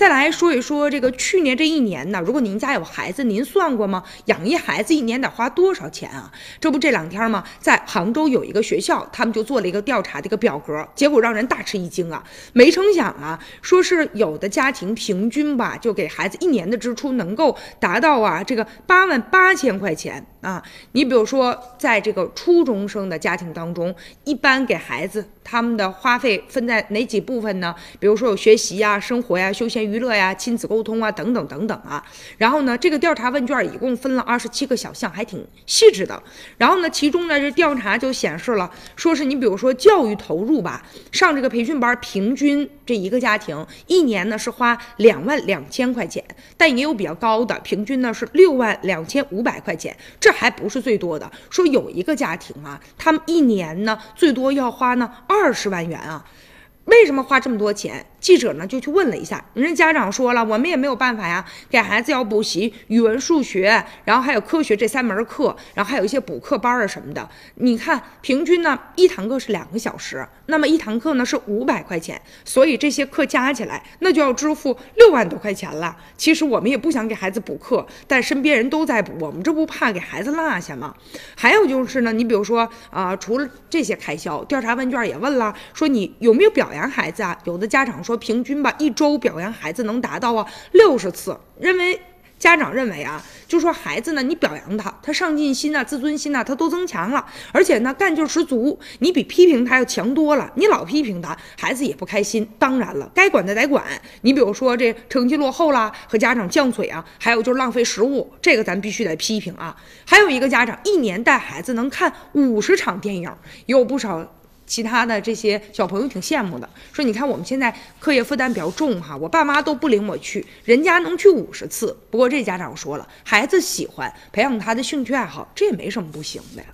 再来说一说这个去年这一年呢，如果您家有孩子，您算过吗？养一孩子一年得花多少钱啊？这不这两天吗？在杭州有一个学校，他们就做了一个调查的一个表格，结果让人大吃一惊啊！没成想啊，说是有的家庭平均吧，就给孩子一年的支出能够达到啊这个八万八千块钱啊。你比如说，在这个初中生的家庭当中，一般给孩子他们的花费分在哪几部分呢？比如说有学习呀、生活呀、休闲娱乐呀、亲子沟通啊等等等等啊。然后呢，这个调查问卷一共分了二十七个小项，还挺细致的。然后呢，其中呢这调查就显示了，说是你比如说教育投入吧，上这个培训班平均这一个家庭一年呢是花两万两千块钱，但也有比较高的，平均呢是六万两千五百块钱，这还不是最多的。说有一个家庭啊，他们一年呢最多要花呢二十万元啊。为什么花这么多钱？记者呢就去问了一下，人家家长说了，我们也没有办法呀，给孩子要补习语文、数学，然后还有科学这三门课，然后还有一些补课班啊什么的。你看，平均呢一堂课是两个小时，那么一堂课呢是五百块钱，所以这些课加起来那就要支付六万多块钱了。其实我们也不想给孩子补课，但身边人都在补，我们这不怕给孩子落下吗？还有就是呢，你比如说啊，除了这些开销，调查问卷也问了，说你有没有表扬孩子啊？有的家长说。说平均吧，一周表扬孩子能达到啊六十次。认为家长认为啊，就说孩子呢，你表扬他，他上进心呐、自尊心呐，他都增强了，而且呢干劲十足。你比批评他要强多了。你老批评他，孩子也不开心。当然了，该管的得管。你比如说这成绩落后啦，和家长犟嘴啊，还有就是浪费食物，这个咱必须得批评啊。还有一个家长一年带孩子能看五十场电影，有不少。其他的这些小朋友挺羡慕的，说你看我们现在课业负担比较重哈，我爸妈都不领我去，人家能去五十次。不过这家长说了，孩子喜欢培养他的兴趣爱好，这也没什么不行的呀。